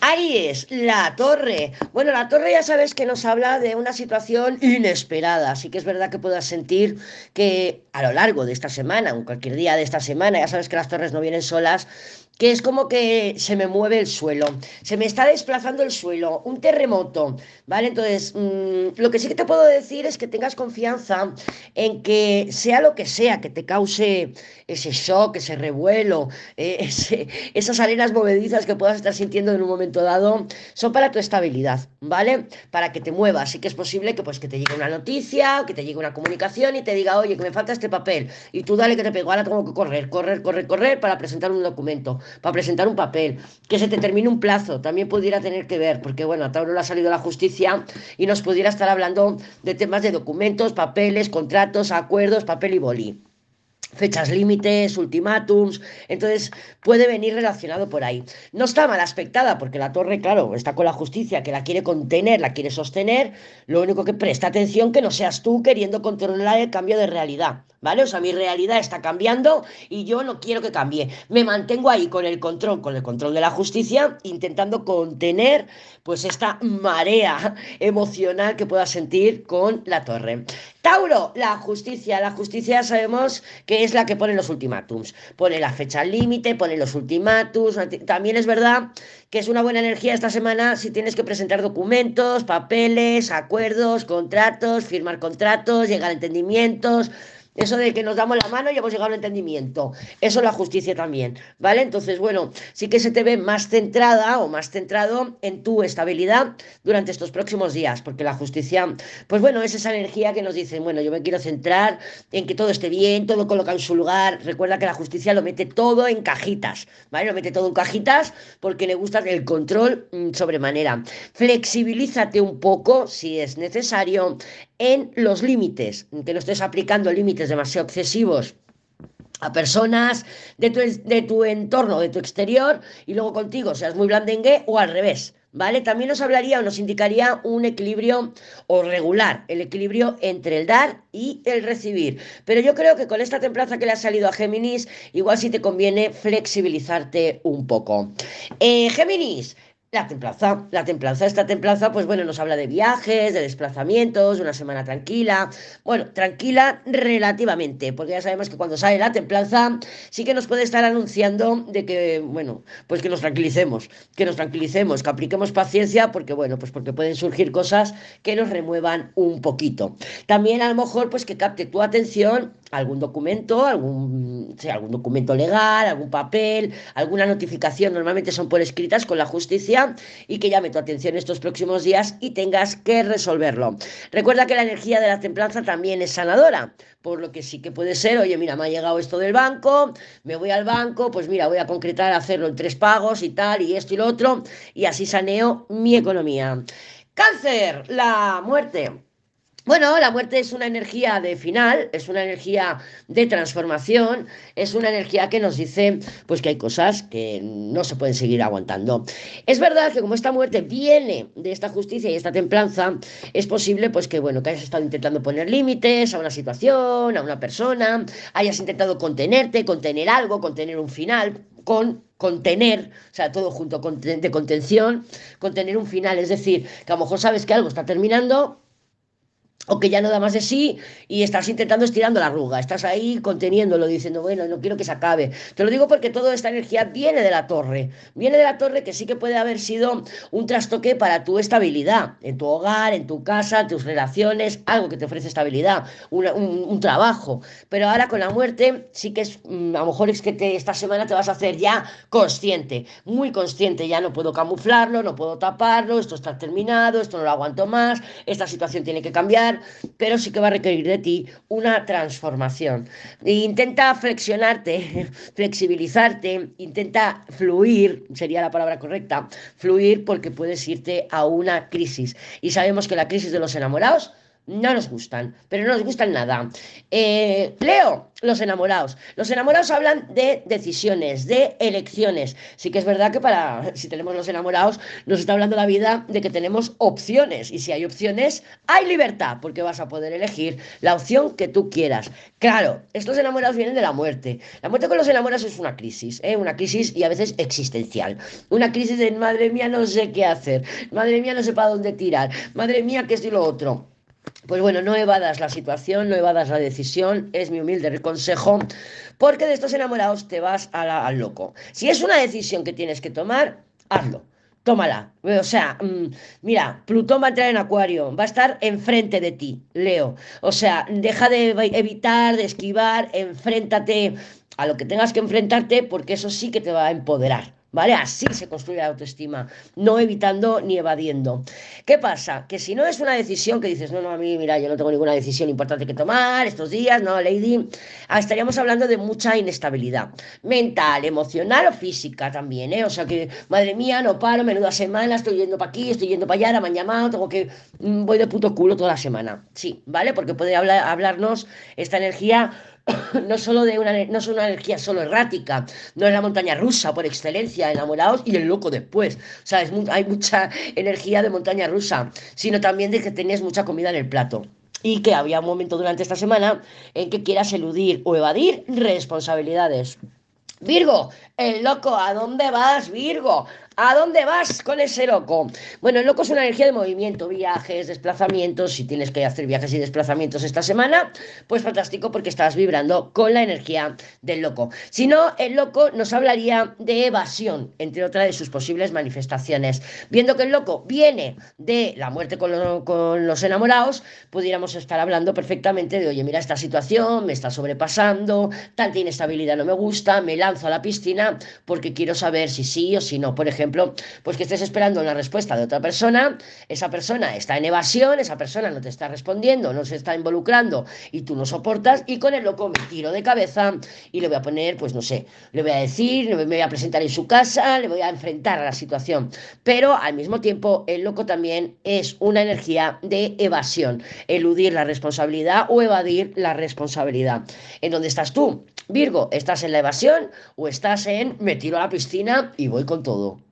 Aries, la torre. Bueno, la torre ya sabes que nos habla de una situación inesperada. Así que es verdad que puedas sentir que a lo largo de esta semana, o cualquier día de esta semana, ya sabes que las torres no vienen solas, que es como que se me mueve el suelo, se me está desplazando el suelo, un terremoto, ¿vale? Entonces, mmm, lo que sí que te puedo decir es que tengas confianza en que sea lo que sea que te cause ese shock, ese revuelo, eh, ese, esas arenas movedizas que puedas estar sintiendo en un momento dado, son para tu estabilidad, ¿vale? Para que te muevas. Sí que es posible que, pues, que te llegue una noticia, que te llegue una comunicación y te diga, oye, que me falta este papel, y tú dale que te pego, ahora tengo que correr, correr, correr, correr para presentar un documento para presentar un papel, que se te termine un plazo, también pudiera tener que ver, porque bueno, a Tauro le ha salido la justicia y nos pudiera estar hablando de temas de documentos, papeles, contratos, acuerdos, papel y boli fechas límites, ultimátums, entonces puede venir relacionado por ahí. No está mal aspectada porque la torre, claro, está con la justicia que la quiere contener, la quiere sostener, lo único que presta atención que no seas tú queriendo controlar el cambio de realidad, ¿vale? O sea, mi realidad está cambiando y yo no quiero que cambie. Me mantengo ahí con el control, con el control de la justicia, intentando contener pues esta marea emocional que pueda sentir con la torre. Tauro, la justicia. La justicia sabemos que es la que pone los ultimátums. Pone la fecha límite, pone los ultimátums. También es verdad que es una buena energía esta semana si tienes que presentar documentos, papeles, acuerdos, contratos, firmar contratos, llegar a entendimientos. Eso de que nos damos la mano y hemos llegado al entendimiento. Eso la justicia también, ¿vale? Entonces, bueno, sí que se te ve más centrada o más centrado en tu estabilidad durante estos próximos días, porque la justicia, pues bueno, es esa energía que nos dice, bueno, yo me quiero centrar en que todo esté bien, todo colocado en su lugar. Recuerda que la justicia lo mete todo en cajitas, ¿vale? Lo mete todo en cajitas porque le gusta el control mm, sobremanera. Flexibilízate un poco si es necesario en los límites, que no estés aplicando límites demasiado excesivos a personas de tu, de tu entorno, de tu exterior, y luego contigo seas muy blandengue o al revés. ¿Vale? También nos hablaría o nos indicaría un equilibrio o regular, el equilibrio entre el dar y el recibir. Pero yo creo que con esta templanza que le ha salido a Géminis, igual sí te conviene flexibilizarte un poco. Eh, Géminis, la templanza, la templanza, esta templanza, pues bueno, nos habla de viajes, de desplazamientos, de una semana tranquila. Bueno, tranquila relativamente, porque ya sabemos que cuando sale la templanza sí que nos puede estar anunciando de que, bueno, pues que nos tranquilicemos, que nos tranquilicemos, que apliquemos paciencia, porque bueno, pues porque pueden surgir cosas que nos remuevan un poquito. También a lo mejor, pues que capte tu atención algún documento, algún, algún documento legal, algún papel, alguna notificación, normalmente son por escritas con la justicia y que llame tu atención estos próximos días y tengas que resolverlo. Recuerda que la energía de la templanza también es sanadora, por lo que sí que puede ser, oye, mira, me ha llegado esto del banco, me voy al banco, pues mira, voy a concretar hacerlo en tres pagos y tal, y esto y lo otro, y así saneo mi economía. Cáncer, la muerte. Bueno, la muerte es una energía de final, es una energía de transformación, es una energía que nos dice pues que hay cosas que no se pueden seguir aguantando. Es verdad que como esta muerte viene de esta justicia y esta templanza, es posible pues que bueno, que hayas estado intentando poner límites a una situación, a una persona, hayas intentado contenerte, contener algo, contener un final, con contener, o sea, todo junto de contención, contener un final, es decir, que a lo mejor sabes que algo está terminando o que ya no da más de sí y estás intentando estirando la arruga, estás ahí conteniéndolo, diciendo, bueno, no quiero que se acabe. Te lo digo porque toda esta energía viene de la torre, viene de la torre que sí que puede haber sido un trastoque para tu estabilidad, en tu hogar, en tu casa, tus relaciones, algo que te ofrece estabilidad, un, trabajo. Pero ahora con la muerte sí que es, mm, a lo mejor es que esta semana te vas a hacer ya consciente, muy consciente, ya no puedo camuflarlo, no puedo taparlo, esto está terminado, esto no lo aguanto más, esta situación tiene que cambiar pero sí que va a requerir de ti una transformación. E intenta flexionarte, flexibilizarte, intenta fluir, sería la palabra correcta, fluir porque puedes irte a una crisis. Y sabemos que la crisis de los enamorados no nos gustan, pero no nos gustan nada. Eh, Leo, los enamorados. Los enamorados hablan de decisiones, de elecciones. Sí que es verdad que para, si tenemos los enamorados, nos está hablando la vida de que tenemos opciones. Y si hay opciones, hay libertad, porque vas a poder elegir la opción que tú quieras. Claro, estos enamorados vienen de la muerte. La muerte con los enamorados es una crisis, ¿eh? una crisis y a veces existencial. Una crisis de, madre mía, no sé qué hacer. Madre mía, no sé para dónde tirar. Madre mía, que esto y lo otro. Pues bueno, no evadas la situación, no evadas la decisión, es mi humilde consejo, porque de estos enamorados te vas al loco. Si es una decisión que tienes que tomar, hazlo. Tómala. O sea, mm, mira, Plutón va a entrar en Acuario, va a estar enfrente de ti, Leo. O sea, deja de evitar, de esquivar, enfréntate a lo que tengas que enfrentarte, porque eso sí que te va a empoderar. ¿Vale? Así se construye la autoestima, no evitando ni evadiendo. ¿Qué pasa? Que si no es una decisión que dices, no, no, a mí, mira, yo no tengo ninguna decisión importante que tomar estos días, no, Lady, ah, estaríamos hablando de mucha inestabilidad mental, emocional o física también, ¿eh? O sea que, madre mía, no paro, menuda semana, estoy yendo para aquí, estoy yendo para allá, me han llamado, tengo que, mm, voy de puto culo toda la semana. Sí, ¿vale? Porque puede hablar, hablarnos esta energía no solo de una, no es una energía solo errática, no es la montaña rusa por excelencia, enamorados y el loco después. O sea, hay mucha energía de montaña rusa, sino también de que tenés mucha comida en el plato. Y que había un momento durante esta semana en que quieras eludir o evadir responsabilidades. Virgo, el loco, ¿a dónde vas, Virgo? ¿A dónde vas con ese loco? Bueno, el loco es una energía de movimiento, viajes, desplazamientos. Si tienes que hacer viajes y desplazamientos esta semana, pues fantástico porque estás vibrando con la energía del loco. Si no, el loco nos hablaría de evasión, entre otras de sus posibles manifestaciones. Viendo que el loco viene de la muerte con, los enamorados, pudiéramos estar hablando perfectamente de, oye, mira, esta situación me está sobrepasando, tanta inestabilidad no me gusta, me lanzo a la piscina porque quiero saber si sí o si no. Por ejemplo, pues que estés esperando una respuesta de otra persona, esa persona está en evasión, esa persona no te está respondiendo, no se está involucrando y tú no soportas y con el loco me tiro de cabeza y le voy a poner, pues no sé, le voy a decir, me voy a presentar en su casa, le voy a enfrentar a la situación, pero al mismo tiempo el loco también es una energía de evasión, eludir la responsabilidad o evadir la responsabilidad. ¿En dónde estás tú? Virgo, ¿estás en la evasión o estás en me tiro a la piscina y voy con todo?